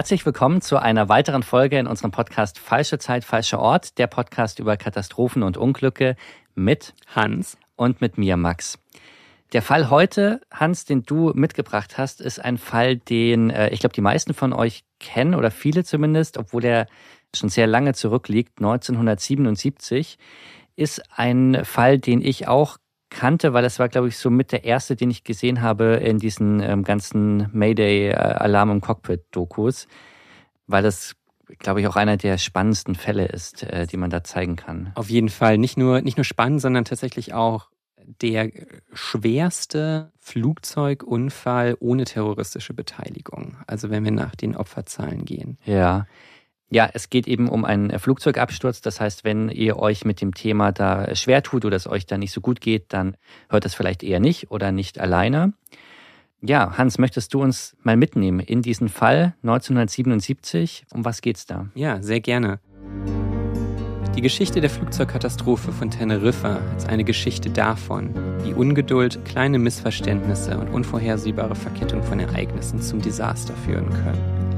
Herzlich willkommen zu einer weiteren Folge in unserem Podcast Falsche Zeit, falscher Ort, der Podcast über Katastrophen und Unglücke mit Hans und mit mir, Max. Der Fall heute, Hans, den du mitgebracht hast, ist ein Fall, den äh, ich glaube, die meisten von euch kennen oder viele zumindest, obwohl er schon sehr lange zurückliegt, 1977, ist ein Fall, den ich auch kannte, weil das war, glaube ich, so mit der erste, den ich gesehen habe in diesen ähm, ganzen Mayday-Alarm- und Cockpit-Dokus, weil das glaube ich, auch einer der spannendsten Fälle ist, äh, die man da zeigen kann. Auf jeden Fall. Nicht nur, nicht nur spannend, sondern tatsächlich auch der schwerste Flugzeugunfall ohne terroristische Beteiligung. Also wenn wir nach den Opferzahlen gehen. Ja. Ja, es geht eben um einen Flugzeugabsturz. Das heißt, wenn ihr euch mit dem Thema da schwer tut oder es euch da nicht so gut geht, dann hört das vielleicht eher nicht oder nicht alleine. Ja, Hans, möchtest du uns mal mitnehmen in diesen Fall 1977? Um was geht's da? Ja, sehr gerne. Die Geschichte der Flugzeugkatastrophe von Teneriffa ist eine Geschichte davon, wie Ungeduld, kleine Missverständnisse und unvorhersehbare Verkettung von Ereignissen zum Desaster führen können.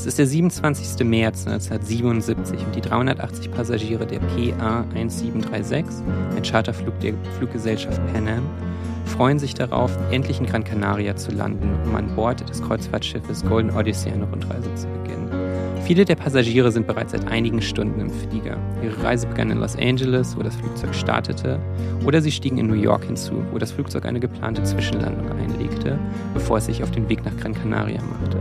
Es ist der 27. März 1977 und die 380 Passagiere der PA 1736, ein Charterflug der Fluggesellschaft Pan Am, freuen sich darauf, endlich in Gran Canaria zu landen, um an Bord des Kreuzfahrtschiffes Golden Odyssey eine Rundreise zu beginnen. Viele der Passagiere sind bereits seit einigen Stunden im Flieger. Ihre Reise begann in Los Angeles, wo das Flugzeug startete, oder sie stiegen in New York hinzu, wo das Flugzeug eine geplante Zwischenlandung einlegte, bevor es sich auf den Weg nach Gran Canaria machte.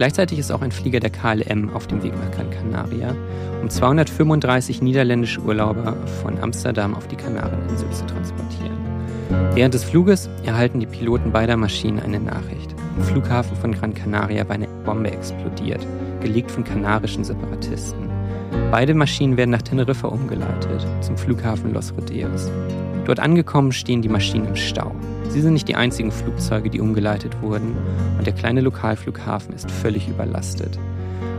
Gleichzeitig ist auch ein Flieger der KLM auf dem Weg nach Gran Canaria, um 235 niederländische Urlauber von Amsterdam auf die Kanareninsel zu transportieren. Während des Fluges erhalten die Piloten beider Maschinen eine Nachricht. Im Flughafen von Gran Canaria war eine Bombe explodiert, gelegt von kanarischen Separatisten. Beide Maschinen werden nach Teneriffa umgeleitet, zum Flughafen Los Rodeos. Dort angekommen stehen die Maschinen im Stau. Sie sind nicht die einzigen Flugzeuge, die umgeleitet wurden und der kleine Lokalflughafen ist völlig überlastet.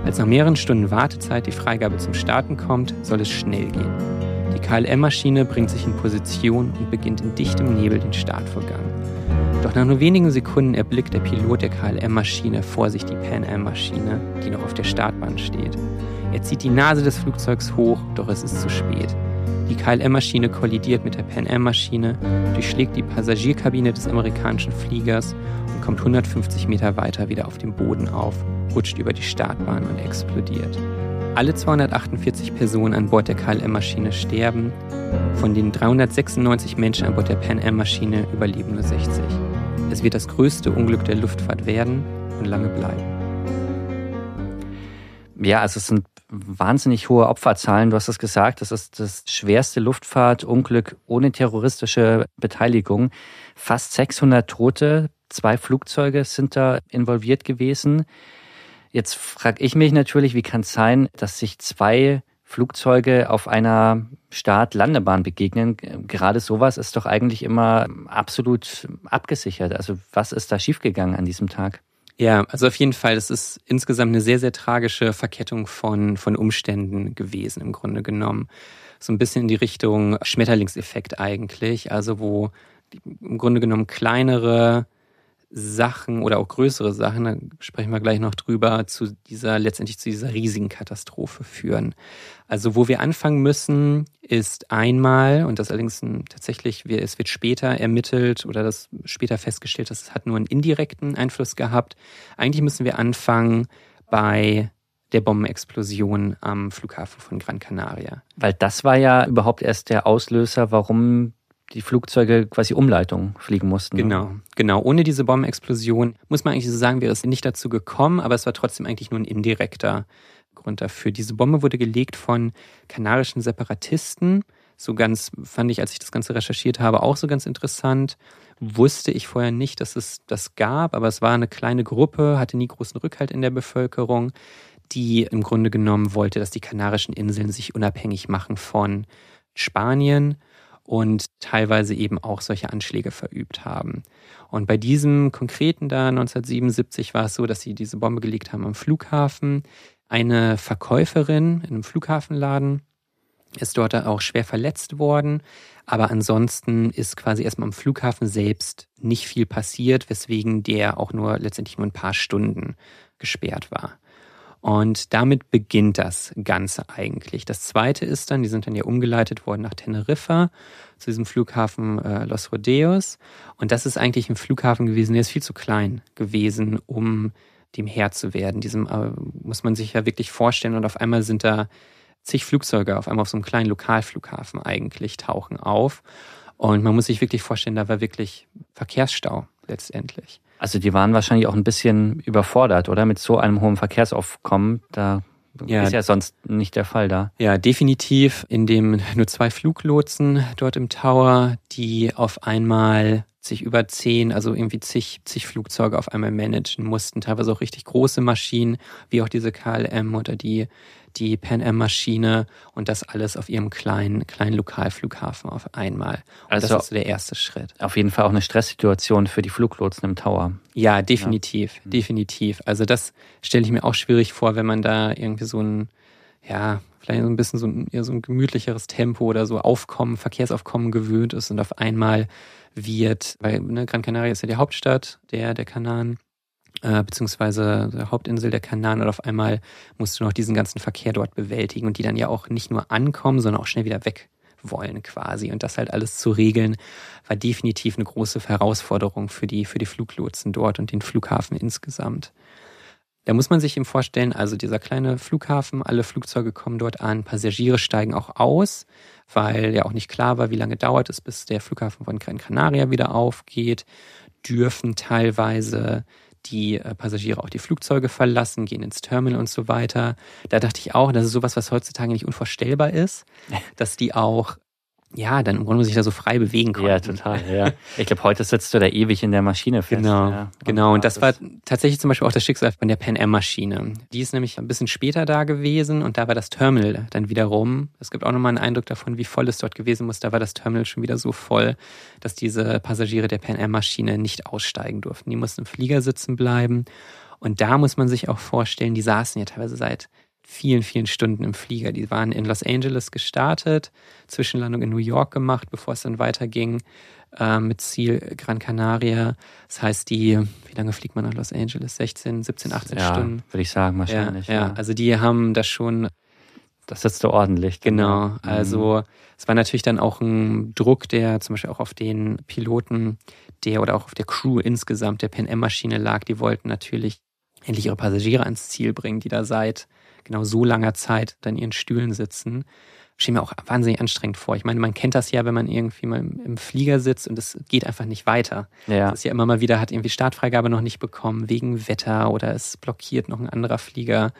Als nach mehreren Stunden Wartezeit die Freigabe zum Starten kommt, soll es schnell gehen. Die KLM-Maschine bringt sich in Position und beginnt in dichtem Nebel den Startvorgang. Doch nach nur wenigen Sekunden erblickt der Pilot der KLM-Maschine vor sich die Pan Am-Maschine, die noch auf der Startbahn steht. Er zieht die Nase des Flugzeugs hoch, doch es ist zu spät. Die KLM-Maschine kollidiert mit der Pan Am-Maschine, durchschlägt die Passagierkabine des amerikanischen Fliegers und kommt 150 Meter weiter wieder auf dem Boden auf, rutscht über die Startbahn und explodiert. Alle 248 Personen an Bord der KLM-Maschine sterben, von den 396 Menschen an Bord der Pan Am-Maschine überleben nur 60. Es wird das größte Unglück der Luftfahrt werden und lange bleiben. Ja, also es sind wahnsinnig hohe Opferzahlen. Du hast es gesagt, das ist das schwerste Luftfahrtunglück ohne terroristische Beteiligung. Fast 600 Tote, zwei Flugzeuge sind da involviert gewesen. Jetzt frage ich mich natürlich, wie kann es sein, dass sich zwei Flugzeuge auf einer Start-Landebahn begegnen. Gerade sowas ist doch eigentlich immer absolut abgesichert. Also was ist da schiefgegangen an diesem Tag? Ja, also auf jeden Fall, das ist insgesamt eine sehr, sehr tragische Verkettung von, von Umständen gewesen, im Grunde genommen. So ein bisschen in die Richtung Schmetterlingseffekt eigentlich, also wo im Grunde genommen kleinere Sachen oder auch größere Sachen, da sprechen wir gleich noch drüber, zu dieser, letztendlich zu dieser riesigen Katastrophe führen. Also wo wir anfangen müssen, ist einmal, und das allerdings tatsächlich, es wird später ermittelt oder das später festgestellt, dass es hat nur einen indirekten Einfluss gehabt. Eigentlich müssen wir anfangen bei der Bombenexplosion am Flughafen von Gran Canaria. Weil das war ja überhaupt erst der Auslöser, warum die Flugzeuge quasi Umleitung fliegen mussten. Ne? Genau, genau. Ohne diese Bombenexplosion muss man eigentlich so sagen, wäre es nicht dazu gekommen, aber es war trotzdem eigentlich nur ein indirekter Grund dafür. Diese Bombe wurde gelegt von kanarischen Separatisten. so ganz, fand ich, als ich das Ganze recherchiert habe, auch so ganz interessant. Wusste ich vorher nicht, dass es das gab, aber es war eine kleine Gruppe, hatte nie großen Rückhalt in der Bevölkerung, die im Grunde genommen wollte, dass die Kanarischen Inseln sich unabhängig machen von Spanien und teilweise eben auch solche Anschläge verübt haben. Und bei diesem konkreten da 1977 war es so, dass sie diese Bombe gelegt haben am Flughafen. Eine Verkäuferin in einem Flughafenladen ist dort auch schwer verletzt worden. Aber ansonsten ist quasi erstmal am Flughafen selbst nicht viel passiert, weswegen der auch nur letztendlich nur ein paar Stunden gesperrt war. Und damit beginnt das Ganze eigentlich. Das zweite ist dann, die sind dann ja umgeleitet worden nach Teneriffa, zu diesem Flughafen äh, Los Rodeos. Und das ist eigentlich ein Flughafen gewesen, der ist viel zu klein gewesen, um dem Herr zu werden. Diesem äh, muss man sich ja wirklich vorstellen. Und auf einmal sind da zig Flugzeuge auf einmal auf so einem kleinen Lokalflughafen eigentlich tauchen auf. Und man muss sich wirklich vorstellen, da war wirklich Verkehrsstau letztendlich. Also die waren wahrscheinlich auch ein bisschen überfordert, oder? Mit so einem hohen Verkehrsaufkommen. Da ja, ist ja sonst nicht der Fall da. Ja, definitiv. In dem nur zwei Fluglotsen dort im Tower, die auf einmal sich über zehn, also irgendwie zig, zig Flugzeuge auf einmal managen mussten, teilweise auch richtig große Maschinen, wie auch diese KLM oder die die Pan Am Maschine und das alles auf ihrem kleinen, kleinen Lokalflughafen auf einmal. Und also das ist so der erste Schritt. Auf jeden Fall auch eine Stresssituation für die Fluglotsen im Tower. Ja, definitiv, ja. definitiv. Also das stelle ich mir auch schwierig vor, wenn man da irgendwie so ein, ja, vielleicht so ein bisschen so ein, eher so ein gemütlicheres Tempo oder so Aufkommen, Verkehrsaufkommen gewöhnt ist und auf einmal wird, weil ne, Gran Canaria ist ja die Hauptstadt der, der Kanaren, äh, beziehungsweise der Hauptinsel der Kanaren und auf einmal musst du noch diesen ganzen Verkehr dort bewältigen und die dann ja auch nicht nur ankommen, sondern auch schnell wieder weg wollen quasi. Und das halt alles zu regeln, war definitiv eine große Herausforderung für die, für die Fluglotsen dort und den Flughafen insgesamt. Da muss man sich eben vorstellen, also dieser kleine Flughafen, alle Flugzeuge kommen dort an, Passagiere steigen auch aus, weil ja auch nicht klar war, wie lange dauert es, bis der Flughafen von Gran Canaria wieder aufgeht, dürfen teilweise die äh, Passagiere auch die Flugzeuge verlassen, gehen ins Terminal und so weiter. Da dachte ich auch, das ist sowas, was heutzutage nicht unvorstellbar ist, dass die auch ja, dann im Grunde sich da so frei bewegen konnten. Ja, total, ja. Ich glaube, heute sitzt du da ewig in der Maschine fest. Genau, ja. genau. Und das war tatsächlich zum Beispiel auch das Schicksal von der Pan Am Maschine. Die ist nämlich ein bisschen später da gewesen und da war das Terminal dann wiederum. Es gibt auch nochmal einen Eindruck davon, wie voll es dort gewesen muss. Da war das Terminal schon wieder so voll, dass diese Passagiere der Pan Am Maschine nicht aussteigen durften. Die mussten im Flieger sitzen bleiben. Und da muss man sich auch vorstellen, die saßen ja teilweise seit vielen, vielen Stunden im Flieger. Die waren in Los Angeles gestartet, Zwischenlandung in New York gemacht, bevor es dann weiterging äh, mit Ziel Gran Canaria. Das heißt, die, wie lange fliegt man nach Los Angeles? 16, 17, 18 ja, Stunden? Würde ich sagen, wahrscheinlich. Ja, ja, also die haben das schon. Das sitzt du ordentlich. Genau. Mhm. Also es war natürlich dann auch ein Druck, der zum Beispiel auch auf den Piloten der oder auch auf der Crew insgesamt der Pan Am-Maschine lag. Die wollten natürlich endlich ihre Passagiere ans Ziel bringen, die da seit genau so langer Zeit dann in ihren Stühlen sitzen. Steht mir auch wahnsinnig anstrengend vor. Ich meine, man kennt das ja, wenn man irgendwie mal im Flieger sitzt und es geht einfach nicht weiter. Ja. Das ist ja immer mal wieder, hat irgendwie Startfreigabe noch nicht bekommen wegen Wetter oder es blockiert noch ein anderer Flieger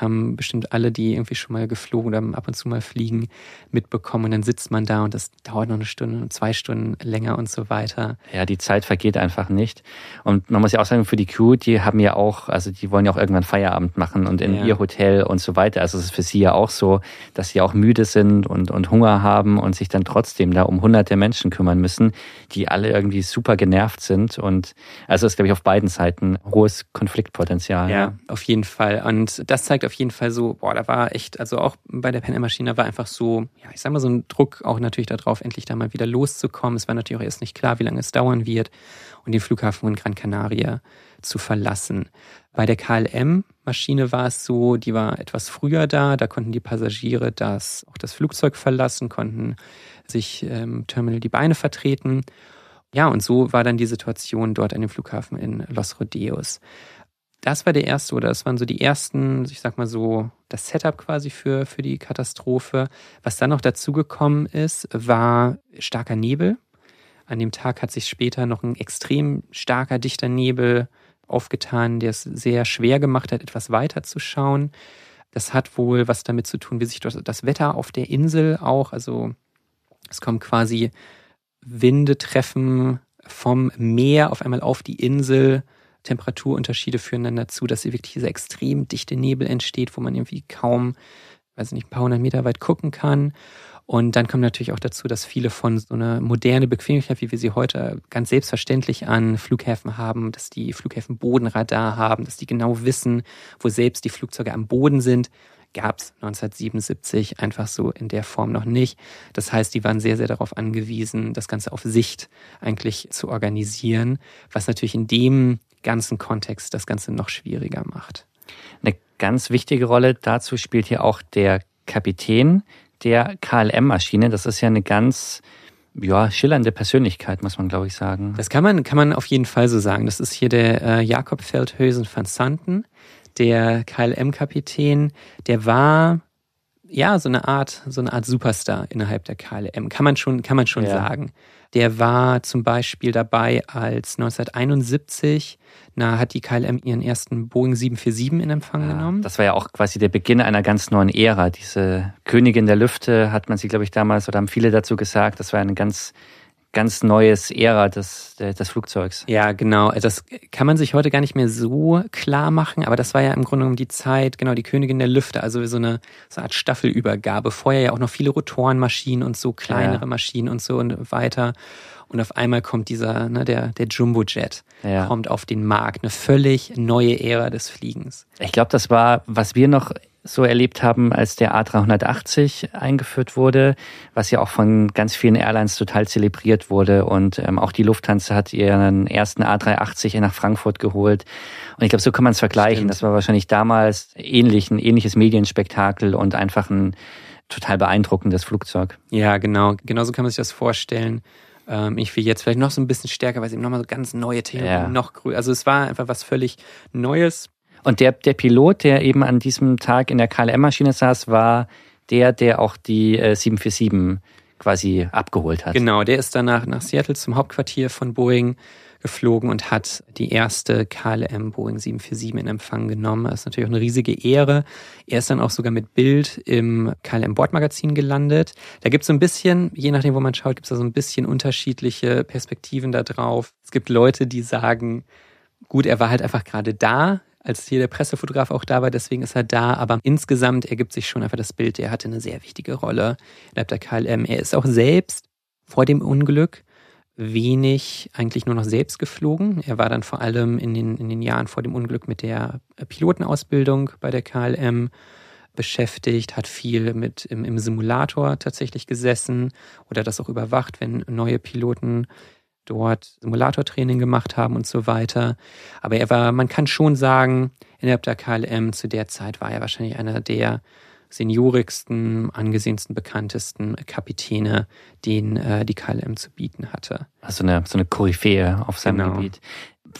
haben bestimmt alle, die irgendwie schon mal geflogen oder ab und zu mal fliegen, mitbekommen. Und dann sitzt man da und das dauert noch eine Stunde, zwei Stunden länger und so weiter. Ja, die Zeit vergeht einfach nicht. Und man muss ja auch sagen, für die Crew, die haben ja auch, also die wollen ja auch irgendwann Feierabend machen und in ja. ihr Hotel und so weiter. Also es ist für sie ja auch so, dass sie auch müde sind und, und Hunger haben und sich dann trotzdem da um hunderte Menschen kümmern müssen, die alle irgendwie super genervt sind. Und also es ist, glaube ich, auf beiden Seiten hohes Konfliktpotenzial. Ja, ja, auf jeden Fall. Und das zeigt auf jeden Fall so, boah, da war echt, also auch bei der Pen Maschine war einfach so, ja, ich sag mal so ein Druck auch natürlich darauf, endlich da mal wieder loszukommen. Es war natürlich auch erst nicht klar, wie lange es dauern wird und den Flughafen in Gran Canaria zu verlassen. Bei der KLM-Maschine war es so, die war etwas früher da, da konnten die Passagiere das, auch das Flugzeug verlassen, konnten sich im ähm, Terminal die Beine vertreten. Ja, und so war dann die Situation dort an dem Flughafen in Los Rodeos. Das war der erste oder das waren so die ersten, ich sag mal so, das Setup quasi für, für die Katastrophe. Was dann noch dazugekommen ist, war starker Nebel. An dem Tag hat sich später noch ein extrem starker, dichter Nebel aufgetan, der es sehr schwer gemacht hat, etwas weiter zu schauen. Das hat wohl was damit zu tun, wie sich das Wetter auf der Insel auch, also Es kommen quasi Winde treffen vom Meer auf einmal auf die Insel. Temperaturunterschiede führen dann dazu, dass hier wirklich dieser extrem dichte Nebel entsteht, wo man irgendwie kaum, weiß nicht, ein paar hundert Meter weit gucken kann. Und dann kommt natürlich auch dazu, dass viele von so einer moderne Bequemlichkeit, wie wir sie heute ganz selbstverständlich an Flughäfen haben, dass die Flughäfen Bodenradar haben, dass die genau wissen, wo selbst die Flugzeuge am Boden sind, gab es 1977 einfach so in der Form noch nicht. Das heißt, die waren sehr, sehr darauf angewiesen, das Ganze auf Sicht eigentlich zu organisieren, was natürlich in dem ganzen Kontext das Ganze noch schwieriger macht. Eine ganz wichtige Rolle dazu spielt hier auch der Kapitän der KLM-Maschine. Das ist ja eine ganz ja, schillernde Persönlichkeit, muss man, glaube ich, sagen. Das kann man, kann man auf jeden Fall so sagen. Das ist hier der äh, Jakob Feldhösen van Santen der KLM-Kapitän, der war ja so eine Art, so eine Art Superstar innerhalb der KLM, kann man schon, kann man schon ja. sagen. Der war zum Beispiel dabei, als 1971 na, hat die KLM ihren ersten Boeing 747 in Empfang ja, genommen. Das war ja auch quasi der Beginn einer ganz neuen Ära. Diese Königin der Lüfte hat man sie, glaube ich, damals oder haben viele dazu gesagt. Das war eine ganz ganz neues Ära des, des Flugzeugs. Ja, genau. Das kann man sich heute gar nicht mehr so klar machen, aber das war ja im Grunde um die Zeit, genau, die Königin der Lüfte, also so eine, so eine Art Staffelübergabe. Vorher ja auch noch viele Rotorenmaschinen und so kleinere ja. Maschinen und so und weiter. Und auf einmal kommt dieser, ne, der, der Jumbojet, ja. kommt auf den Markt. Eine völlig neue Ära des Fliegens. Ich glaube, das war, was wir noch so erlebt haben, als der A380 eingeführt wurde, was ja auch von ganz vielen Airlines total zelebriert wurde. Und ähm, auch die Lufthansa hat ihren ersten A380 nach Frankfurt geholt. Und ich glaube, so kann man es vergleichen. Stimmt. Das war wahrscheinlich damals ähnlich, ein ähnliches Medienspektakel und einfach ein total beeindruckendes Flugzeug. Ja, genau. Genauso kann man sich das vorstellen. Ähm, ich will jetzt vielleicht noch so ein bisschen stärker, weil es eben nochmal so ganz neue Themen, ja. noch größer. Also es war einfach was völlig Neues und der, der Pilot, der eben an diesem Tag in der KLM-Maschine saß, war der, der auch die äh, 747 quasi abgeholt hat. Genau, der ist danach nach Seattle zum Hauptquartier von Boeing geflogen und hat die erste KLM Boeing 747 in Empfang genommen. Das ist natürlich auch eine riesige Ehre. Er ist dann auch sogar mit Bild im KLM Bordmagazin gelandet. Da gibt es so ein bisschen, je nachdem, wo man schaut, gibt es da so ein bisschen unterschiedliche Perspektiven da drauf. Es gibt Leute, die sagen, gut, er war halt einfach gerade da als hier der Pressefotograf auch da war, deswegen ist er da. Aber insgesamt ergibt sich schon einfach das Bild, er hatte eine sehr wichtige Rolle innerhalb der KLM. Er ist auch selbst vor dem Unglück wenig eigentlich nur noch selbst geflogen. Er war dann vor allem in den, in den Jahren vor dem Unglück mit der Pilotenausbildung bei der KLM beschäftigt, hat viel mit im, im Simulator tatsächlich gesessen oder das auch überwacht, wenn neue Piloten dort Simulatortraining gemacht haben und so weiter. Aber er war, man kann schon sagen, innerhalb der KLM zu der Zeit war er wahrscheinlich einer der seniorigsten, angesehensten, bekanntesten Kapitäne, den äh, die KLM zu bieten hatte. Also eine, so eine Koryphäe auf seinem genau. Gebiet.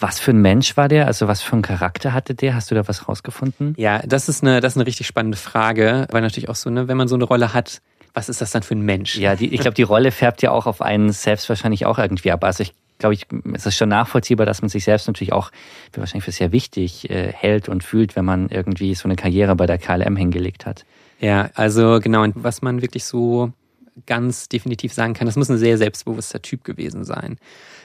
Was für ein Mensch war der? Also was für einen Charakter hatte der? Hast du da was rausgefunden? Ja, das ist eine, das ist eine richtig spannende Frage, weil natürlich auch so, ne, wenn man so eine Rolle hat, was ist das dann für ein Mensch? Ja, die, ich glaube, die Rolle färbt ja auch auf einen selbst wahrscheinlich auch irgendwie ab. Also ich glaube, ich, es ist schon nachvollziehbar, dass man sich selbst natürlich auch wahrscheinlich für sehr wichtig äh, hält und fühlt, wenn man irgendwie so eine Karriere bei der KLM hingelegt hat. Ja, also genau, und was man wirklich so ganz definitiv sagen kann, das muss ein sehr selbstbewusster Typ gewesen sein.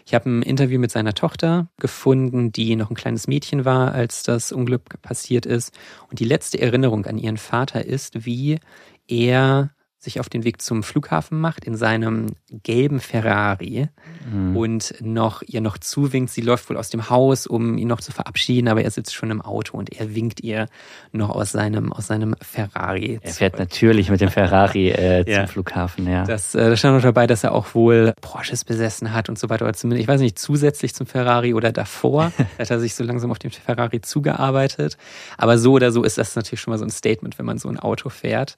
Ich habe ein Interview mit seiner Tochter gefunden, die noch ein kleines Mädchen war, als das Unglück passiert ist. Und die letzte Erinnerung an ihren Vater ist, wie er sich auf den Weg zum Flughafen macht in seinem gelben Ferrari mhm. und noch ihr noch zuwinkt. Sie läuft wohl aus dem Haus, um ihn noch zu verabschieden, aber er sitzt schon im Auto und er winkt ihr noch aus seinem aus seinem Ferrari. Er fährt natürlich mit dem Ferrari äh, zum ja. Flughafen, ja. Das äh, da stand noch dabei, dass er auch wohl Porsches besessen hat und so weiter, oder zumindest ich weiß nicht zusätzlich zum Ferrari oder davor hat er sich so langsam auf den Ferrari zugearbeitet. Aber so oder so ist das natürlich schon mal so ein Statement, wenn man so ein Auto fährt.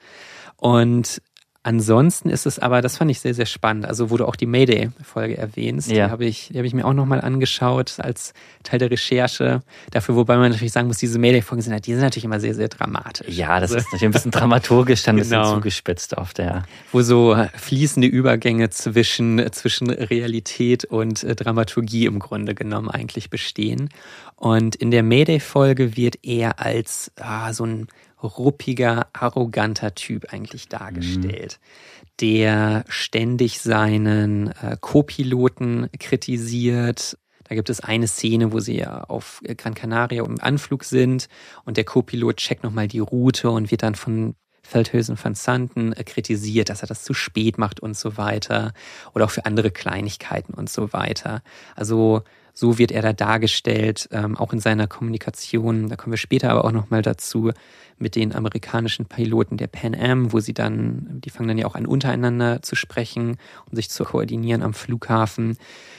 Und Ansonsten ist es aber, das fand ich sehr, sehr spannend. Also, wo du auch die Mayday-Folge erwähnst, ja. die habe ich, die habe ich mir auch nochmal angeschaut als Teil der Recherche. Dafür, wobei man natürlich sagen muss, diese Mayday-Folgen sind, die sind natürlich immer sehr, sehr dramatisch. Ja, das also, ist natürlich ein bisschen dramaturgisch, dann ein genau. bisschen zugespitzt oft, ja. Wo so fließende Übergänge zwischen, zwischen Realität und äh, Dramaturgie im Grunde genommen eigentlich bestehen. Und in der Mayday-Folge wird er als ah, so ein ruppiger, arroganter Typ eigentlich dargestellt. Mhm. der ständig seinen äh, Co-Piloten kritisiert. Da gibt es eine Szene, wo sie auf Gran Canaria im Anflug sind und der Co-Pilot checkt nochmal die Route und wird dann von Feldhösen van Santen äh, kritisiert, dass er das zu spät macht und so weiter. Oder auch für andere Kleinigkeiten und so weiter. Also so wird er da dargestellt, ähm, auch in seiner Kommunikation. Da kommen wir später aber auch nochmal dazu mit den amerikanischen Piloten der Pan Am, wo sie dann, die fangen dann ja auch an untereinander zu sprechen und sich zu koordinieren am Flughafen,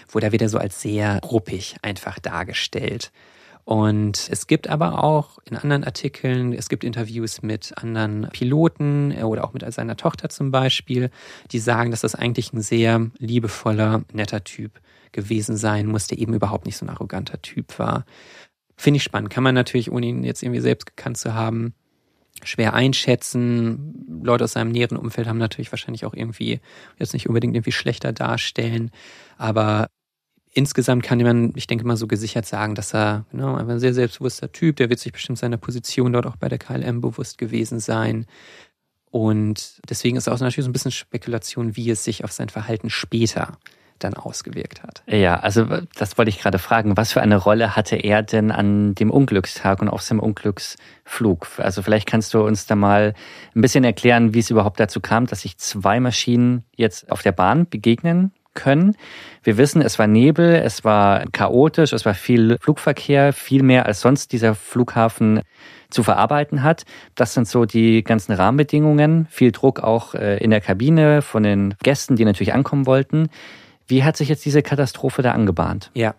wo da wird er so als sehr ruppig einfach dargestellt. Und es gibt aber auch in anderen Artikeln, es gibt Interviews mit anderen Piloten oder auch mit seiner Tochter zum Beispiel, die sagen, dass das eigentlich ein sehr liebevoller, netter Typ gewesen sein muss, der eben überhaupt nicht so ein arroganter Typ war. Finde ich spannend. Kann man natürlich, ohne ihn jetzt irgendwie selbst gekannt zu haben, schwer einschätzen. Leute aus seinem näheren Umfeld haben natürlich wahrscheinlich auch irgendwie jetzt nicht unbedingt irgendwie schlechter darstellen. Aber insgesamt kann man, ich denke mal, so gesichert sagen, dass er genau, ein sehr selbstbewusster Typ, der wird sich bestimmt seiner Position dort auch bei der KLM bewusst gewesen sein. Und deswegen ist auch natürlich so ein bisschen Spekulation, wie es sich auf sein Verhalten später dann ausgewirkt hat. Ja, also das wollte ich gerade fragen. Was für eine Rolle hatte er denn an dem Unglückstag und auf seinem Unglücksflug? Also vielleicht kannst du uns da mal ein bisschen erklären, wie es überhaupt dazu kam, dass sich zwei Maschinen jetzt auf der Bahn begegnen können. Wir wissen, es war Nebel, es war chaotisch, es war viel Flugverkehr, viel mehr als sonst dieser Flughafen zu verarbeiten hat. Das sind so die ganzen Rahmenbedingungen. Viel Druck auch äh, in der Kabine von den Gästen, die natürlich ankommen wollten. Wie hat sich jetzt diese Katastrophe da angebahnt? Ja,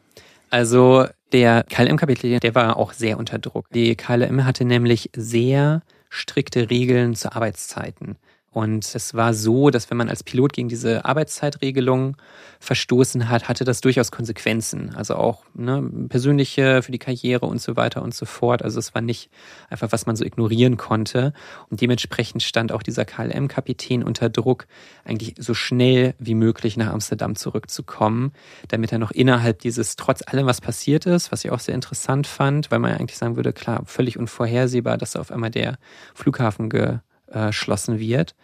also der KLM-Kapitän, der war auch sehr unter Druck. Die KLM hatte nämlich sehr strikte Regeln zu Arbeitszeiten. Und es war so, dass wenn man als Pilot gegen diese Arbeitszeitregelung verstoßen hat, hatte das durchaus Konsequenzen. Also auch ne, persönliche für die Karriere und so weiter und so fort. Also es war nicht einfach, was man so ignorieren konnte. Und dementsprechend stand auch dieser KLM-Kapitän unter Druck, eigentlich so schnell wie möglich nach Amsterdam zurückzukommen, damit er noch innerhalb dieses, trotz allem, was passiert ist, was ich auch sehr interessant fand, weil man ja eigentlich sagen würde, klar, völlig unvorhersehbar, dass auf einmal der Flughafen ge geschlossen wird.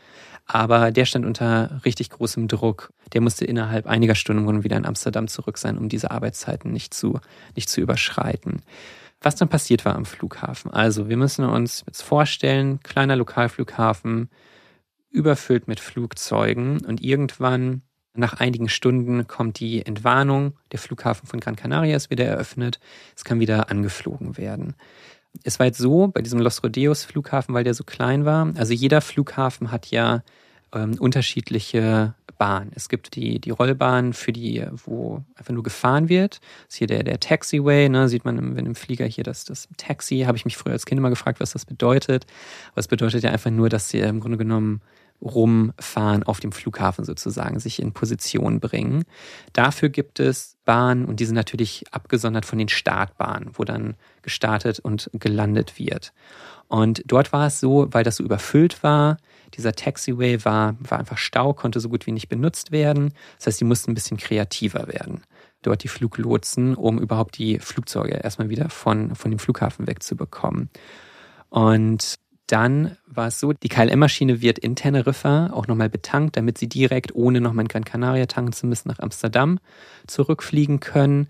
Aber der stand unter richtig großem Druck. Der musste innerhalb einiger Stunden wieder in Amsterdam zurück sein, um diese Arbeitszeiten nicht zu, nicht zu überschreiten. Was dann passiert war am Flughafen. Also, wir müssen uns jetzt vorstellen, kleiner Lokalflughafen, überfüllt mit Flugzeugen und irgendwann nach einigen Stunden kommt die Entwarnung, der Flughafen von Gran Canaria ist wieder eröffnet, es kann wieder angeflogen werden. Es war jetzt so, bei diesem Los Rodeos Flughafen, weil der so klein war, also jeder Flughafen hat ja ähm, unterschiedliche Bahnen. Es gibt die, die Rollbahn für die, wo einfach nur gefahren wird. Das ist hier der, der Taxiway, ne, sieht man im, wenn im Flieger hier das, das Taxi. Habe ich mich früher als Kind immer gefragt, was das bedeutet. Aber es bedeutet ja einfach nur, dass sie im Grunde genommen rumfahren auf dem Flughafen sozusagen, sich in Position bringen. Dafür gibt es Bahnen und die sind natürlich abgesondert von den Startbahnen, wo dann gestartet und gelandet wird. Und dort war es so, weil das so überfüllt war, dieser Taxiway war, war einfach Stau, konnte so gut wie nicht benutzt werden. Das heißt, die mussten ein bisschen kreativer werden. Dort die Fluglotsen, um überhaupt die Flugzeuge erstmal wieder von, von dem Flughafen wegzubekommen. Und dann war es so, die KLM-Maschine wird in Teneriffa auch nochmal betankt, damit sie direkt, ohne nochmal in Gran Canaria tanken zu müssen, nach Amsterdam zurückfliegen können.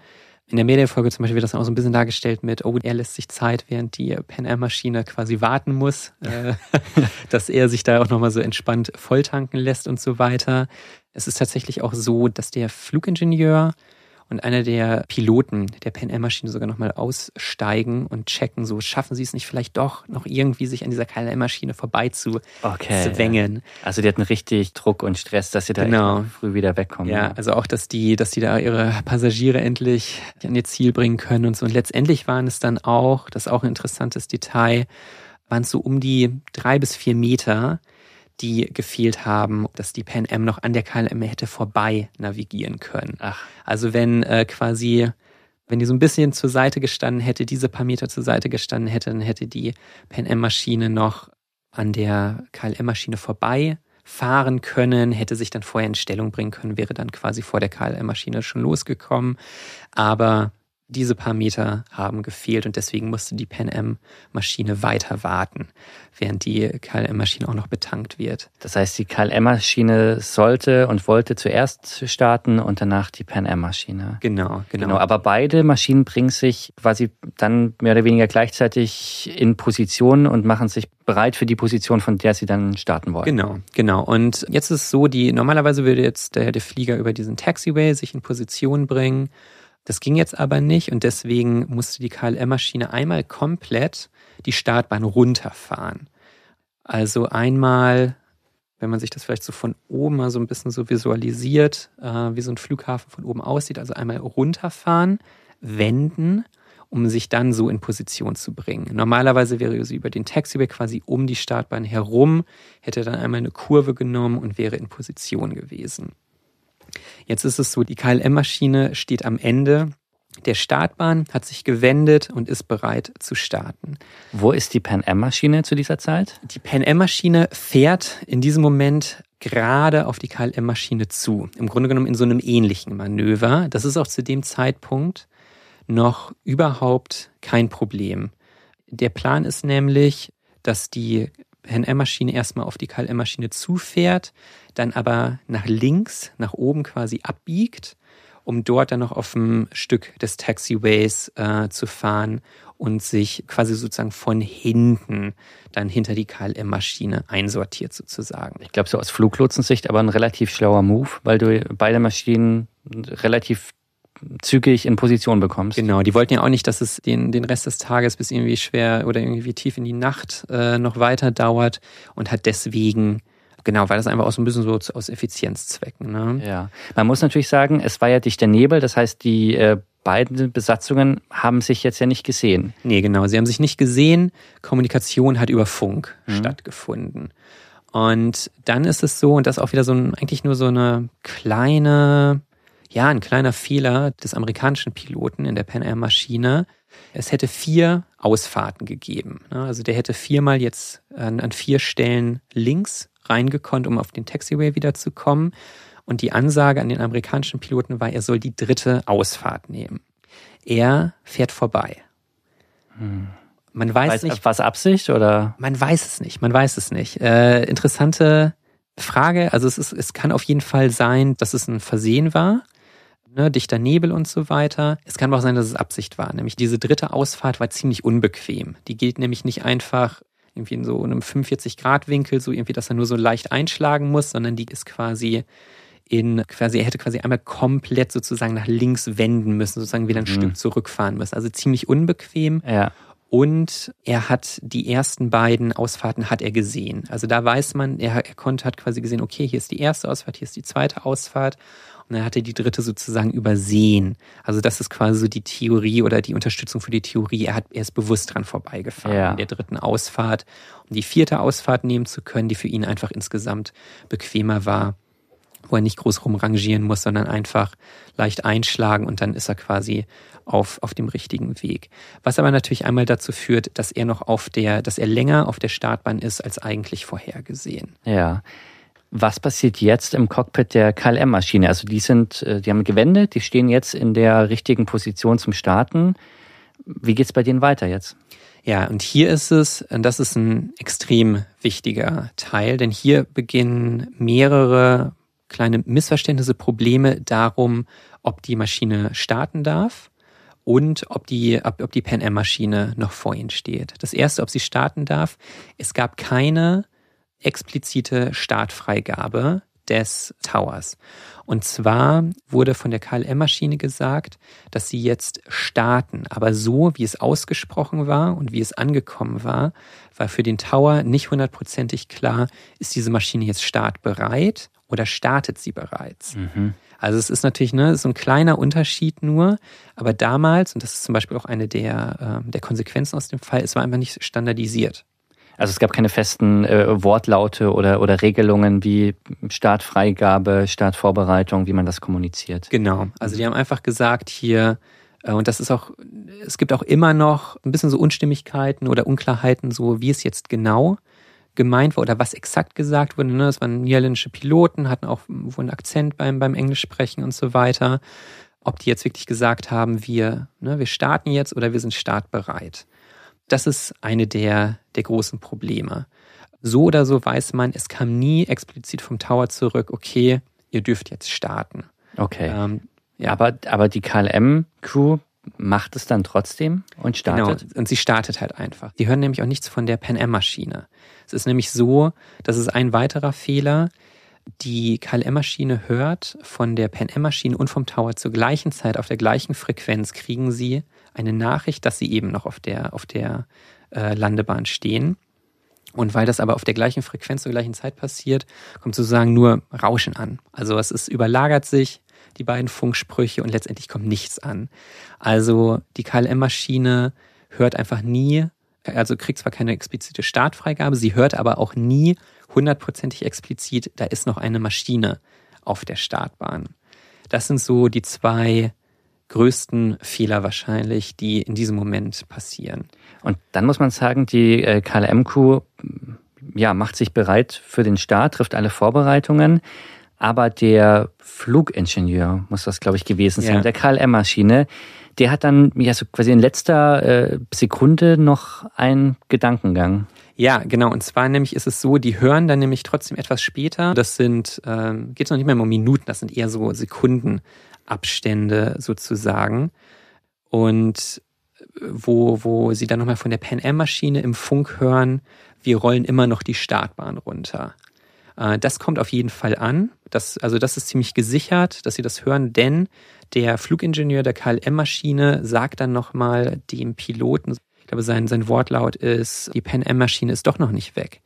In der Medienfolge zum Beispiel wird das auch so ein bisschen dargestellt mit, oh, er lässt sich Zeit, während die Pan Am-Maschine quasi warten muss, äh, dass er sich da auch nochmal so entspannt volltanken lässt und so weiter. Es ist tatsächlich auch so, dass der Flugingenieur und einer der Piloten der Pan Am Maschine sogar nochmal aussteigen und checken, so schaffen sie es nicht vielleicht doch noch irgendwie sich an dieser KLM Maschine vorbei zu okay, zwängen. Also die hatten richtig Druck und Stress, dass sie da genau. früh wieder wegkommen. Ja, also auch, dass die, dass die da ihre Passagiere endlich an ihr Ziel bringen können und so. Und letztendlich waren es dann auch, das ist auch ein interessantes Detail, waren es so um die drei bis vier Meter, die gefehlt haben, dass die Pan Am noch an der KLM hätte vorbei navigieren können. Ach. Also wenn äh, quasi, wenn die so ein bisschen zur Seite gestanden hätte, diese paar Meter zur Seite gestanden hätte, dann hätte die Pan Am Maschine noch an der KLM Maschine vorbei fahren können, hätte sich dann vorher in Stellung bringen können, wäre dann quasi vor der KLM Maschine schon losgekommen. Aber diese paar Meter haben gefehlt und deswegen musste die Pan Am-Maschine weiter warten, während die KLM-Maschine auch noch betankt wird. Das heißt, die KLM-Maschine sollte und wollte zuerst starten und danach die Pan Am-Maschine. Genau, genau, genau. Aber beide Maschinen bringen sich quasi dann mehr oder weniger gleichzeitig in Position und machen sich bereit für die Position, von der sie dann starten wollen. Genau, genau. Und jetzt ist es so, die normalerweise würde jetzt der, der Flieger über diesen Taxiway sich in Position bringen das ging jetzt aber nicht und deswegen musste die KLM-Maschine einmal komplett die Startbahn runterfahren. Also einmal, wenn man sich das vielleicht so von oben mal so ein bisschen so visualisiert, äh, wie so ein Flughafen von oben aussieht, also einmal runterfahren, wenden, um sich dann so in Position zu bringen. Normalerweise wäre sie über den Taxiway quasi um die Startbahn herum, hätte dann einmal eine Kurve genommen und wäre in Position gewesen. Jetzt ist es so, die KLM-Maschine steht am Ende der Startbahn, hat sich gewendet und ist bereit zu starten. Wo ist die Pan Am-Maschine zu dieser Zeit? Die Pan Am-Maschine fährt in diesem Moment gerade auf die KLM-Maschine zu. Im Grunde genommen in so einem ähnlichen Manöver. Das ist auch zu dem Zeitpunkt noch überhaupt kein Problem. Der Plan ist nämlich, dass die NM-Maschine erstmal auf die KLM-Maschine zufährt, dann aber nach links, nach oben quasi abbiegt, um dort dann noch auf ein Stück des Taxiways äh, zu fahren und sich quasi sozusagen von hinten dann hinter die KLM-Maschine einsortiert sozusagen. Ich glaube, so aus Fluglotsensicht aber ein relativ schlauer Move, weil du beide Maschinen relativ zügig in Position bekommst. Genau, die wollten ja auch nicht, dass es den, den Rest des Tages bis irgendwie schwer oder irgendwie tief in die Nacht äh, noch weiter dauert und hat deswegen Genau, weil das einfach auch so ein bisschen so aus Effizienzzwecken. Ne? Ja, man muss natürlich sagen, es war ja dichter Nebel, das heißt, die äh, beiden Besatzungen haben sich jetzt ja nicht gesehen. Nee, genau, sie haben sich nicht gesehen. Kommunikation hat über Funk mhm. stattgefunden. Und dann ist es so, und das ist auch wieder so ein, eigentlich nur so eine kleine ja, ein kleiner Fehler des amerikanischen Piloten in der Pan Air Maschine. Es hätte vier Ausfahrten gegeben. Ne? Also der hätte viermal jetzt an, an vier Stellen links reingekonnt, um auf den Taxiway wieder zu kommen. Und die Ansage an den amerikanischen Piloten war, er soll die dritte Ausfahrt nehmen. Er fährt vorbei. Hm. Man weiß, weiß nicht. Was Absicht oder? Man weiß es nicht. Man weiß es nicht. Äh, interessante Frage. Also es ist, es kann auf jeden Fall sein, dass es ein Versehen war ne, dichter Nebel und so weiter. Es kann aber auch sein, dass es Absicht war. Nämlich diese dritte Ausfahrt war ziemlich unbequem. Die geht nämlich nicht einfach irgendwie in so einem 45-Grad-Winkel, so irgendwie, dass er nur so leicht einschlagen muss, sondern die ist quasi in quasi, er hätte quasi einmal komplett sozusagen nach links wenden müssen, sozusagen wieder ein mhm. Stück zurückfahren müssen. Also ziemlich unbequem. Ja. Und er hat die ersten beiden Ausfahrten hat er gesehen. Also da weiß man, er, er konnte, hat quasi gesehen, okay, hier ist die erste Ausfahrt, hier ist die zweite Ausfahrt. Und dann hat er die dritte sozusagen übersehen. Also das ist quasi so die Theorie oder die Unterstützung für die Theorie. Er, hat, er ist bewusst dran vorbeigefahren ja. in der dritten Ausfahrt, um die vierte Ausfahrt nehmen zu können, die für ihn einfach insgesamt bequemer war wo er nicht groß rumrangieren muss, sondern einfach leicht einschlagen und dann ist er quasi auf, auf dem richtigen Weg. Was aber natürlich einmal dazu führt, dass er noch auf der, dass er länger auf der Startbahn ist als eigentlich vorhergesehen. Ja. Was passiert jetzt im Cockpit der KLM-Maschine? Also die sind, äh, die haben gewendet, die stehen jetzt in der richtigen Position zum Starten. Wie geht's bei denen weiter jetzt? Ja, und hier ist es, das ist ein extrem wichtiger Teil, denn hier beginnen mehrere kleine Missverständnisse, Probleme darum, ob die Maschine starten darf und ob die, ob die Pan Am-Maschine noch vor ihnen steht. Das erste, ob sie starten darf. Es gab keine explizite Startfreigabe des Towers. Und zwar wurde von der KLM-Maschine gesagt, dass sie jetzt starten. Aber so, wie es ausgesprochen war und wie es angekommen war, war für den Tower nicht hundertprozentig klar, ist diese Maschine jetzt startbereit oder startet sie bereits. Mhm. Also es ist natürlich ne, so ein kleiner Unterschied nur, aber damals, und das ist zum Beispiel auch eine der, äh, der Konsequenzen aus dem Fall, es war einfach nicht standardisiert. Also es gab keine festen äh, Wortlaute oder, oder Regelungen wie Startfreigabe, Startvorbereitung, wie man das kommuniziert. Genau. Also die haben einfach gesagt hier, äh, und das ist auch, es gibt auch immer noch ein bisschen so Unstimmigkeiten oder Unklarheiten, so wie es jetzt genau gemeint war oder was exakt gesagt wurde. Ne? Das waren niederländische Piloten, hatten auch wohl einen Akzent beim, beim Englisch sprechen und so weiter. ob die jetzt wirklich gesagt haben, wir, ne, wir starten jetzt oder wir sind startbereit. Das ist eine der, der großen Probleme. So oder so weiß man, es kam nie explizit vom Tower zurück, okay, ihr dürft jetzt starten. Okay. Ähm, ja. aber, aber die KLM-Crew macht es dann trotzdem und startet? Genau, und sie startet halt einfach. Die hören nämlich auch nichts von der Pan Am-Maschine. Es ist nämlich so, das ist ein weiterer Fehler, die KLM-Maschine hört von der Pan Am-Maschine und vom Tower zur gleichen Zeit auf der gleichen Frequenz kriegen sie eine Nachricht, dass sie eben noch auf der, auf der äh, Landebahn stehen. Und weil das aber auf der gleichen Frequenz zur gleichen Zeit passiert, kommt sozusagen nur Rauschen an. Also es ist überlagert sich, die beiden Funksprüche, und letztendlich kommt nichts an. Also die KLM-Maschine hört einfach nie, also kriegt zwar keine explizite Startfreigabe, sie hört aber auch nie hundertprozentig explizit, da ist noch eine Maschine auf der Startbahn. Das sind so die zwei größten Fehler wahrscheinlich, die in diesem Moment passieren. Und dann muss man sagen, die äh, KLM-Crew ja, macht sich bereit für den Start, trifft alle Vorbereitungen. Aber der Flugingenieur muss das, glaube ich, gewesen sein, ja. der KLM-Maschine, der hat dann ja so quasi in letzter äh, Sekunde noch einen Gedankengang. Ja, genau. Und zwar nämlich ist es so, die hören dann nämlich trotzdem etwas später. Das sind, ähm, geht es noch nicht mehr um Minuten, das sind eher so Sekundenabstände sozusagen. Und wo, wo sie dann nochmal von der Pan Am-Maschine im Funk hören, wir rollen immer noch die Startbahn runter. Äh, das kommt auf jeden Fall an. Das, also das ist ziemlich gesichert, dass sie das hören, denn der Flugingenieur der KLM-Maschine sagt dann nochmal dem Piloten, ich glaube, sein, sein Wortlaut ist, die Pan Am-Maschine ist doch noch nicht weg.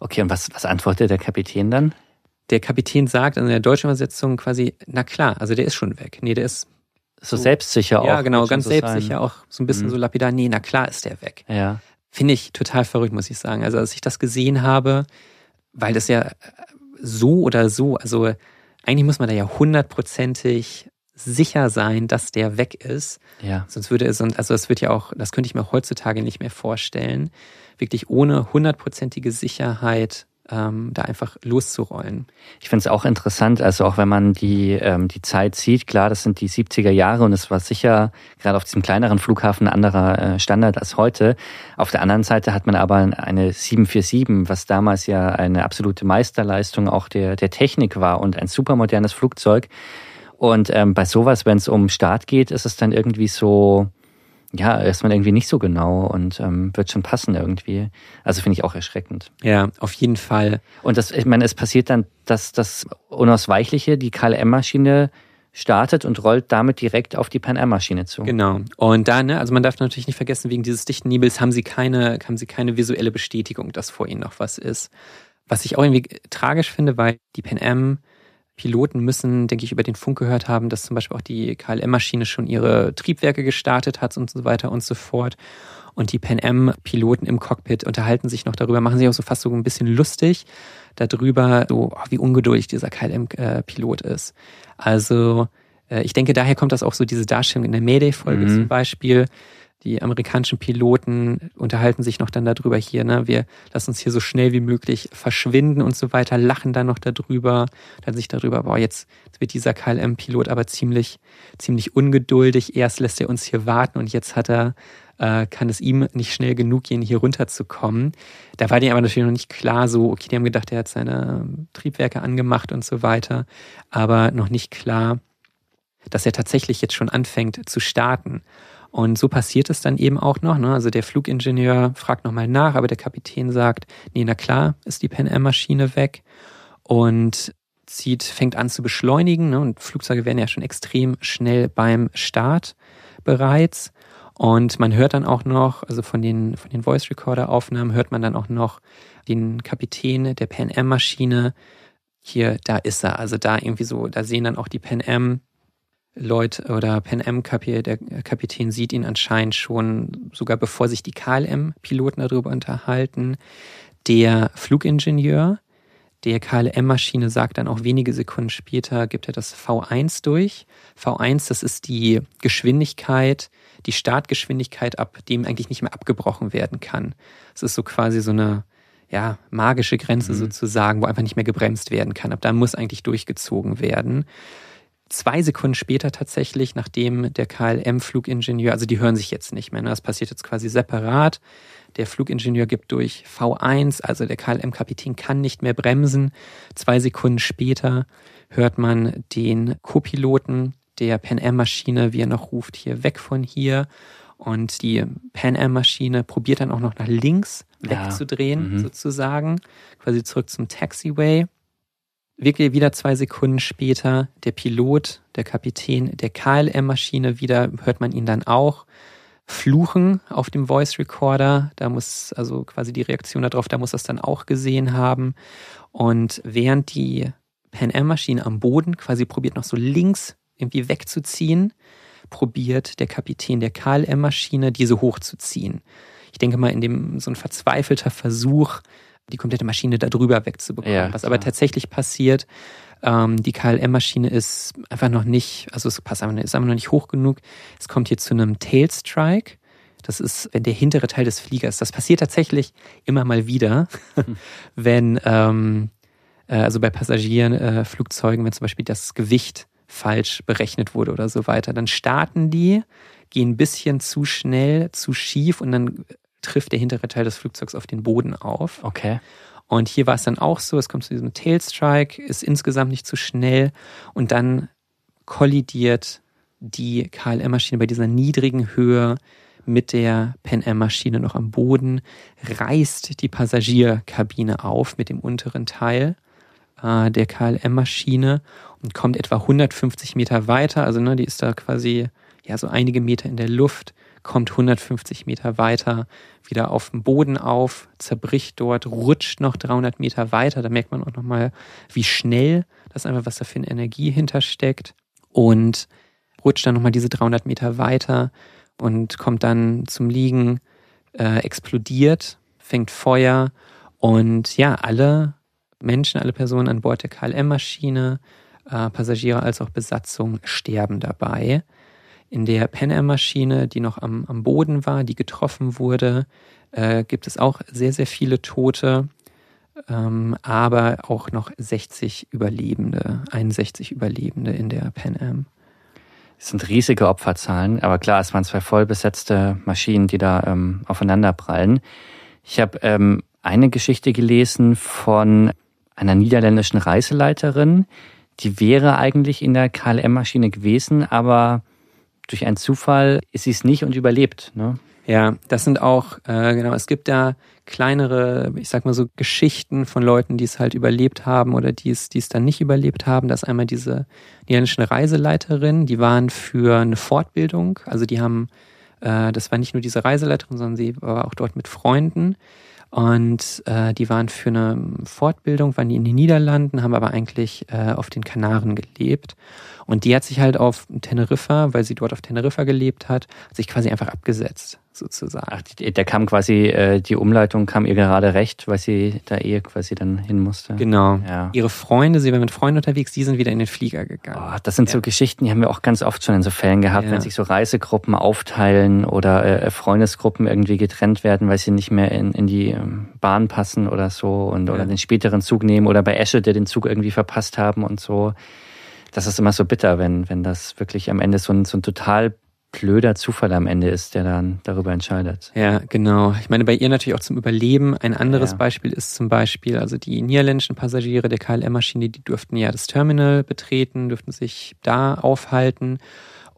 Okay, und was, was antwortet der Kapitän dann? Der Kapitän sagt in der deutschen Übersetzung quasi, na klar, also der ist schon weg. Nee, der ist so, so selbstsicher auch. Ja, genau, ganz so selbstsicher, sein. auch so ein bisschen mhm. so lapidar. Nee, na klar ist der weg. Ja. Finde ich total verrückt, muss ich sagen. Also als ich das gesehen habe, weil das ja so oder so, also eigentlich muss man da ja hundertprozentig sicher sein, dass der weg ist. Ja. Sonst würde es, also das wird ja auch, das könnte ich mir heutzutage nicht mehr vorstellen, wirklich ohne hundertprozentige Sicherheit ähm, da einfach loszurollen. Ich finde es auch interessant, also auch wenn man die, ähm, die Zeit sieht, klar, das sind die 70er Jahre und es war sicher gerade auf diesem kleineren Flughafen ein anderer äh, Standard als heute. Auf der anderen Seite hat man aber eine 747, was damals ja eine absolute Meisterleistung auch der, der Technik war und ein supermodernes Flugzeug. Und ähm, bei sowas, wenn es um Start geht, ist es dann irgendwie so, ja, ist man irgendwie nicht so genau und ähm, wird schon passen irgendwie. Also finde ich auch erschreckend. Ja, auf jeden Fall. Und das, ich meine, es passiert dann, dass das Unausweichliche, die KLM-Maschine startet und rollt damit direkt auf die Pan Am-Maschine zu. Genau. Und da, ne, also man darf natürlich nicht vergessen, wegen dieses dichten Nebels haben sie keine, haben sie keine visuelle Bestätigung, dass vor ihnen noch was ist. Was ich auch irgendwie tragisch finde, weil die Pan Am Piloten müssen, denke ich, über den Funk gehört haben, dass zum Beispiel auch die KLM-Maschine schon ihre Triebwerke gestartet hat und so weiter und so fort. Und die Pan Am-Piloten im Cockpit unterhalten sich noch darüber, machen sich auch so fast so ein bisschen lustig darüber, so oh, wie ungeduldig dieser KLM-Pilot ist. Also äh, ich denke, daher kommt das auch so diese Darstellung in der Mayday-Folge mhm. zum Beispiel, die amerikanischen Piloten unterhalten sich noch dann darüber hier, ne, wir lassen uns hier so schnell wie möglich verschwinden und so weiter, lachen dann noch darüber, dann sich darüber, boah, jetzt, jetzt wird dieser KLM-Pilot aber ziemlich, ziemlich ungeduldig. Erst lässt er uns hier warten und jetzt hat er, äh, kann es ihm nicht schnell genug gehen, hier runterzukommen. Da war denen aber natürlich noch nicht klar, so, okay, die haben gedacht, er hat seine Triebwerke angemacht und so weiter, aber noch nicht klar, dass er tatsächlich jetzt schon anfängt zu starten. Und so passiert es dann eben auch noch. Ne? Also der Flugingenieur fragt nochmal nach, aber der Kapitän sagt, nee, na klar, ist die Pan Am-Maschine weg. Und zieht, fängt an zu beschleunigen. Ne? Und Flugzeuge werden ja schon extrem schnell beim Start bereits. Und man hört dann auch noch, also von den, von den Voice Recorder Aufnahmen hört man dann auch noch den Kapitän der Pan Am Maschine. Hier, da ist er. Also da irgendwie so, da sehen dann auch die Pan Am Leute oder Pan Am Kapitän, der Kapitän sieht ihn anscheinend schon, sogar bevor sich die KLM-Piloten darüber unterhalten. Der Flugingenieur der KLM-Maschine sagt dann auch wenige Sekunden später, gibt er das V1 durch. V1, das ist die Geschwindigkeit, die Startgeschwindigkeit, ab dem eigentlich nicht mehr abgebrochen werden kann. Es ist so quasi so eine ja, magische Grenze mhm. sozusagen, wo einfach nicht mehr gebremst werden kann. Ab da muss eigentlich durchgezogen werden. Zwei Sekunden später tatsächlich, nachdem der KLM-Flugingenieur, also die hören sich jetzt nicht mehr, ne? das passiert jetzt quasi separat. Der Flugingenieur gibt durch V1, also der KLM-Kapitän kann nicht mehr bremsen. Zwei Sekunden später hört man den Co-Piloten der Pan Am-Maschine, wie er noch ruft, hier weg von hier. Und die Pan Am-Maschine probiert dann auch noch nach links wegzudrehen, ja. mhm. sozusagen, quasi zurück zum Taxiway wirklich wieder zwei Sekunden später der Pilot, der Kapitän der KLM-Maschine wieder, hört man ihn dann auch fluchen auf dem Voice Recorder. Da muss also quasi die Reaktion darauf, da muss das dann auch gesehen haben. Und während die Pan Am-Maschine am Boden quasi probiert noch so links irgendwie wegzuziehen, probiert der Kapitän der KLM-Maschine diese hochzuziehen. Ich denke mal, in dem so ein verzweifelter Versuch, die komplette Maschine da drüber wegzubekommen. Ja, Was aber tatsächlich passiert, ähm, die KLM-Maschine ist einfach noch nicht, also es passt einfach, ist einfach noch nicht hoch genug. Es kommt hier zu einem Tailstrike. Das ist, wenn der hintere Teil des Fliegers, das passiert tatsächlich immer mal wieder, wenn, ähm, äh, also bei Passagieren, äh, Flugzeugen, wenn zum Beispiel das Gewicht falsch berechnet wurde oder so weiter, dann starten die, gehen ein bisschen zu schnell, zu schief und dann trifft der hintere Teil des Flugzeugs auf den Boden auf. Okay. Und hier war es dann auch so, es kommt zu diesem Tailstrike, ist insgesamt nicht zu schnell und dann kollidiert die KLM-Maschine bei dieser niedrigen Höhe mit der Pan Am-Maschine noch am Boden, reißt die Passagierkabine auf mit dem unteren Teil äh, der KLM-Maschine und kommt etwa 150 Meter weiter. Also ne, die ist da quasi ja so einige Meter in der Luft kommt 150 Meter weiter wieder auf dem Boden auf, zerbricht dort, rutscht noch 300 Meter weiter. Da merkt man auch nochmal, wie schnell das einfach, was da für eine Energie hintersteckt. Und rutscht dann nochmal diese 300 Meter weiter und kommt dann zum Liegen, äh, explodiert, fängt Feuer und ja, alle Menschen, alle Personen an Bord der KLM-Maschine, äh, Passagiere als auch Besatzung sterben dabei in der Pan Am-Maschine, die noch am, am Boden war, die getroffen wurde, äh, gibt es auch sehr, sehr viele Tote, ähm, aber auch noch 60 Überlebende, 61 Überlebende in der Pan Am. Es sind riesige Opferzahlen, aber klar, es waren zwei voll besetzte Maschinen, die da ähm, aufeinanderprallen. Ich habe ähm, eine Geschichte gelesen von einer niederländischen Reiseleiterin, die wäre eigentlich in der KLM-Maschine gewesen, aber durch einen Zufall ist sie es nicht und überlebt. Ne? Ja, das sind auch, äh, genau, es gibt da kleinere, ich sag mal so, Geschichten von Leuten, die es halt überlebt haben oder die es, die es dann nicht überlebt haben. Das ist einmal diese niederländische Reiseleiterin, die waren für eine Fortbildung, also die haben, äh, das war nicht nur diese Reiseleiterin, sondern sie war auch dort mit Freunden. Und äh, die waren für eine Fortbildung, waren die in den Niederlanden, haben aber eigentlich äh, auf den Kanaren gelebt. Und die hat sich halt auf Teneriffa, weil sie dort auf Teneriffa gelebt hat, sich quasi einfach abgesetzt sozusagen. Ach, da kam quasi, äh, die Umleitung kam ihr gerade recht, weil sie da eh quasi dann hin musste. Genau. Ja. Ihre Freunde, sie war mit Freunden unterwegs, die sind wieder in den Flieger gegangen. Oh, das sind ja. so Geschichten, die haben wir auch ganz oft schon in so Fällen gehabt, ja. wenn sich so Reisegruppen aufteilen oder äh, Freundesgruppen irgendwie getrennt werden, weil sie nicht mehr in, in die ähm, Bahn passen oder so und oder den späteren Zug nehmen oder bei Esche, der den Zug irgendwie verpasst haben und so. Das ist immer so bitter, wenn, wenn das wirklich am Ende so ein, so ein total blöder Zufall am Ende ist, der dann darüber entscheidet. Ja, genau. Ich meine, bei ihr natürlich auch zum Überleben. Ein anderes ja. Beispiel ist zum Beispiel, also die niederländischen Passagiere der KLM-Maschine, die durften ja das Terminal betreten, durften sich da aufhalten.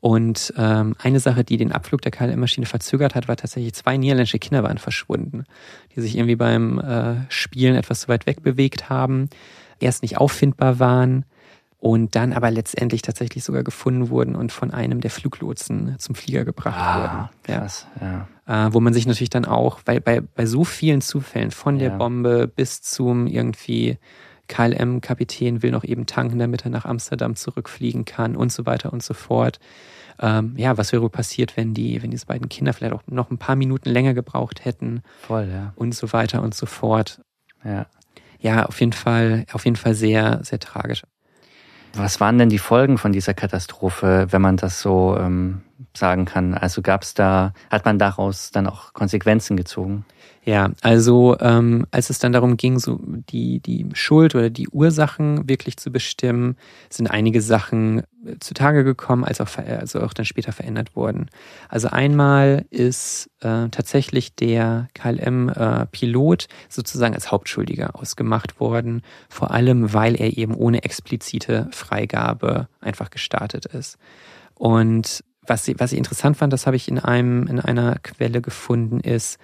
Und ähm, eine Sache, die den Abflug der KLM-Maschine verzögert hat, war tatsächlich zwei niederländische Kinder waren verschwunden, die sich irgendwie beim äh, Spielen etwas zu weit weg bewegt haben, erst nicht auffindbar waren und dann aber letztendlich tatsächlich sogar gefunden wurden und von einem der Fluglotsen zum Flieger gebracht ah, wurden. Krass, ja. ja. Äh, wo man sich natürlich dann auch, weil bei, bei so vielen Zufällen, von der ja. Bombe bis zum irgendwie KLM-Kapitän will noch eben tanken, damit er nach Amsterdam zurückfliegen kann und so weiter und so fort. Ähm, ja, was wäre wohl passiert, wenn die, wenn diese beiden Kinder vielleicht auch noch ein paar Minuten länger gebraucht hätten? Voll, ja. Und so weiter und so fort. Ja. Ja, auf jeden Fall, auf jeden Fall sehr, sehr tragisch. Was waren denn die Folgen von dieser Katastrophe, wenn man das so ähm, sagen kann. Also gab es da, hat man daraus dann auch Konsequenzen gezogen? Ja, also ähm, als es dann darum ging, so die, die Schuld oder die Ursachen wirklich zu bestimmen, sind einige Sachen äh, zutage gekommen, als auch, also auch dann später verändert worden. Also einmal ist äh, tatsächlich der KLM-Pilot äh, sozusagen als Hauptschuldiger ausgemacht worden, vor allem weil er eben ohne explizite Freigabe einfach gestartet ist. Und was, was ich interessant fand, das habe ich in einem in einer Quelle gefunden, ist,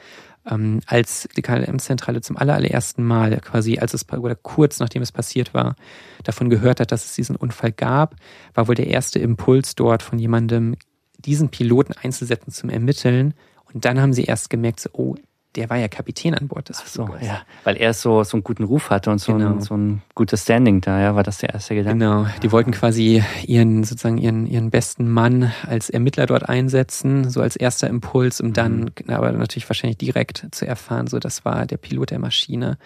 ähm, als die KLM-Zentrale zum allerersten Mal quasi, als es oder kurz nachdem es passiert war, davon gehört hat, dass es diesen Unfall gab, war wohl der erste Impuls dort von jemandem, diesen Piloten einzusetzen zum Ermitteln. Und dann haben sie erst gemerkt, so, oh, der war ja Kapitän an Bord des Ach so, ja. Weil er so, so einen guten Ruf hatte und so, genau. ein, so ein gutes Standing da, ja, war das der erste Gedanke. Genau, die wollten quasi ihren, sozusagen ihren, ihren besten Mann als Ermittler dort einsetzen, so als erster Impuls, um dann, mhm. aber natürlich wahrscheinlich direkt zu erfahren, so das war der Pilot der Maschine.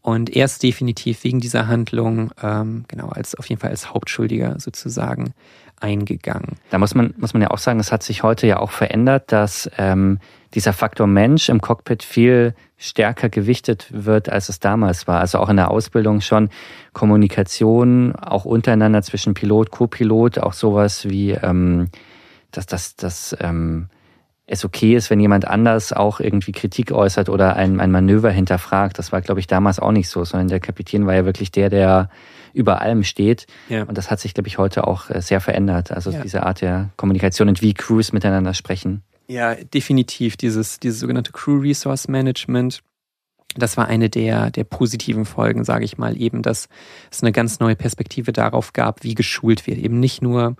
Und er ist definitiv wegen dieser Handlung, ähm, genau, als auf jeden Fall als Hauptschuldiger sozusagen eingegangen. Da muss man, muss man ja auch sagen, es hat sich heute ja auch verändert, dass ähm, dieser Faktor Mensch im Cockpit viel stärker gewichtet wird, als es damals war. Also auch in der Ausbildung schon Kommunikation, auch untereinander zwischen Pilot, Co-Pilot, auch sowas wie, ähm, dass das, das ähm, es okay ist, wenn jemand anders auch irgendwie Kritik äußert oder ein, ein Manöver hinterfragt. Das war, glaube ich, damals auch nicht so, sondern der Kapitän war ja wirklich der, der über allem steht. Ja. Und das hat sich, glaube ich, heute auch äh, sehr verändert. Also ja. diese Art der Kommunikation und wie Crews miteinander sprechen. Ja, definitiv. Dieses, dieses sogenannte Crew Resource Management. Das war eine der, der positiven Folgen, sage ich mal, eben, dass es eine ganz neue Perspektive darauf gab, wie geschult wird. Eben nicht nur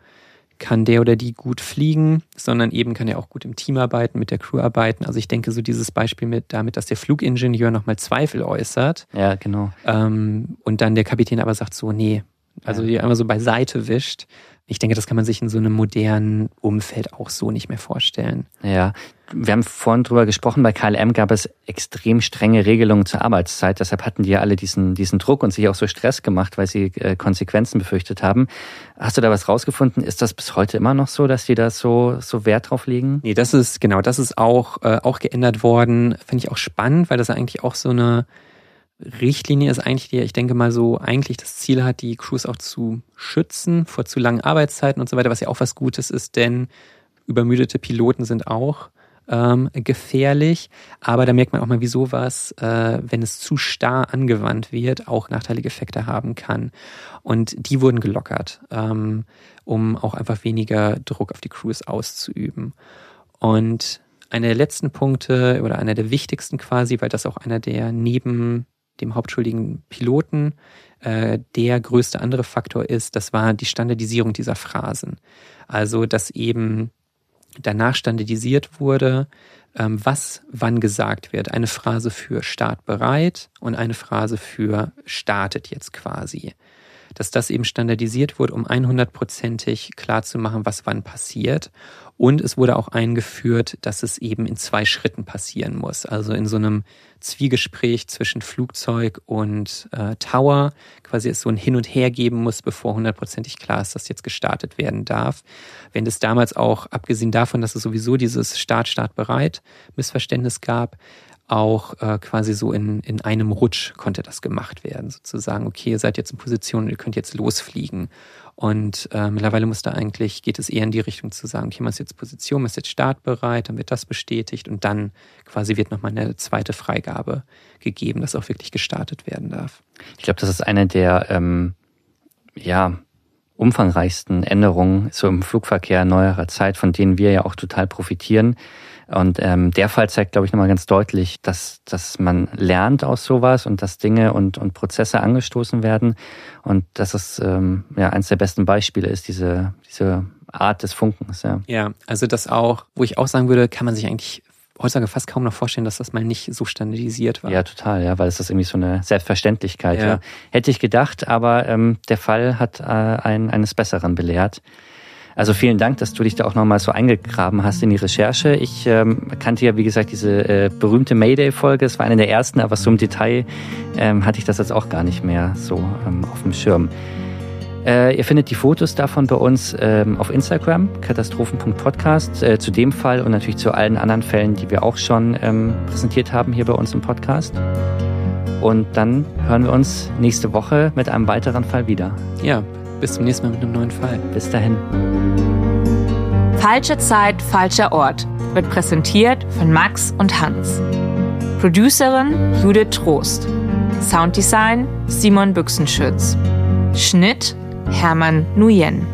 kann der oder die gut fliegen, sondern eben kann er auch gut im Team arbeiten, mit der Crew arbeiten. Also ich denke so dieses Beispiel mit damit, dass der Flugingenieur nochmal Zweifel äußert. Ja, genau. Ähm, und dann der Kapitän aber sagt so, nee, also ja. die einmal so beiseite wischt. Ich denke, das kann man sich in so einem modernen Umfeld auch so nicht mehr vorstellen. Ja, wir haben vorhin drüber gesprochen, bei KLM gab es extrem strenge Regelungen zur Arbeitszeit. Deshalb hatten die ja alle diesen, diesen Druck und sich auch so Stress gemacht, weil sie äh, Konsequenzen befürchtet haben. Hast du da was rausgefunden? Ist das bis heute immer noch so, dass die da so, so Wert drauf legen? Nee, das ist, genau, das ist auch, äh, auch geändert worden. Finde ich auch spannend, weil das eigentlich auch so eine, Richtlinie ist eigentlich, die, ich denke mal so, eigentlich das Ziel hat, die Crews auch zu schützen vor zu langen Arbeitszeiten und so weiter, was ja auch was Gutes ist, denn übermüdete Piloten sind auch ähm, gefährlich. Aber da merkt man auch mal, wieso was, äh, wenn es zu starr angewandt wird, auch nachteilige Effekte haben kann. Und die wurden gelockert, ähm, um auch einfach weniger Druck auf die Crews auszuüben. Und einer der letzten Punkte oder einer der wichtigsten quasi, weil das auch einer der neben dem hauptschuldigen Piloten äh, der größte andere Faktor ist, das war die Standardisierung dieser Phrasen. Also, dass eben danach standardisiert wurde, ähm, was wann gesagt wird. Eine Phrase für Start bereit und eine Phrase für startet jetzt quasi dass das eben standardisiert wurde, um 100%ig klar zu machen, was wann passiert. Und es wurde auch eingeführt, dass es eben in zwei Schritten passieren muss. Also in so einem Zwiegespräch zwischen Flugzeug und äh, Tower quasi es so ein Hin und Her geben muss, bevor hundertprozentig klar ist, dass jetzt gestartet werden darf. Wenn es damals auch, abgesehen davon, dass es sowieso dieses Start, Start bereit Missverständnis gab, auch äh, quasi so in, in einem Rutsch konnte das gemacht werden, sozusagen, okay, ihr seid jetzt in Position und ihr könnt jetzt losfliegen. Und äh, mittlerweile muss da eigentlich, geht es eher in die Richtung zu sagen, okay, man ist jetzt Position, man ist jetzt startbereit, dann wird das bestätigt und dann quasi wird nochmal eine zweite Freigabe gegeben, dass auch wirklich gestartet werden darf. Ich glaube, das ist eine der ähm, ja, umfangreichsten Änderungen so im Flugverkehr neuerer Zeit, von denen wir ja auch total profitieren. Und ähm, der Fall zeigt, glaube ich, nochmal ganz deutlich, dass, dass man lernt aus sowas und dass Dinge und, und Prozesse angestoßen werden. Und dass es ähm, ja eines der besten Beispiele ist, diese, diese Art des Funkens. Ja. ja, also das auch, wo ich auch sagen würde, kann man sich eigentlich heutzutage fast kaum noch vorstellen, dass das mal nicht so standardisiert war. Ja, total, ja, weil es ist irgendwie so eine Selbstverständlichkeit. Ja. ja. Hätte ich gedacht, aber ähm, der Fall hat äh, einen eines Besseren belehrt. Also vielen Dank, dass du dich da auch nochmal so eingegraben hast in die Recherche. Ich ähm, kannte ja, wie gesagt, diese äh, berühmte Mayday-Folge. Es war eine der ersten, aber so im Detail ähm, hatte ich das jetzt auch gar nicht mehr so ähm, auf dem Schirm. Äh, ihr findet die Fotos davon bei uns ähm, auf Instagram, katastrophen.podcast, äh, zu dem Fall und natürlich zu allen anderen Fällen, die wir auch schon ähm, präsentiert haben hier bei uns im Podcast. Und dann hören wir uns nächste Woche mit einem weiteren Fall wieder. Ja, bis zum nächsten Mal mit einem neuen Fall. Bis dahin. Falsche Zeit, falscher Ort wird präsentiert von Max und Hans. Producerin Judith Trost. Sounddesign Simon Büchsenschütz. Schnitt Hermann Nguyen.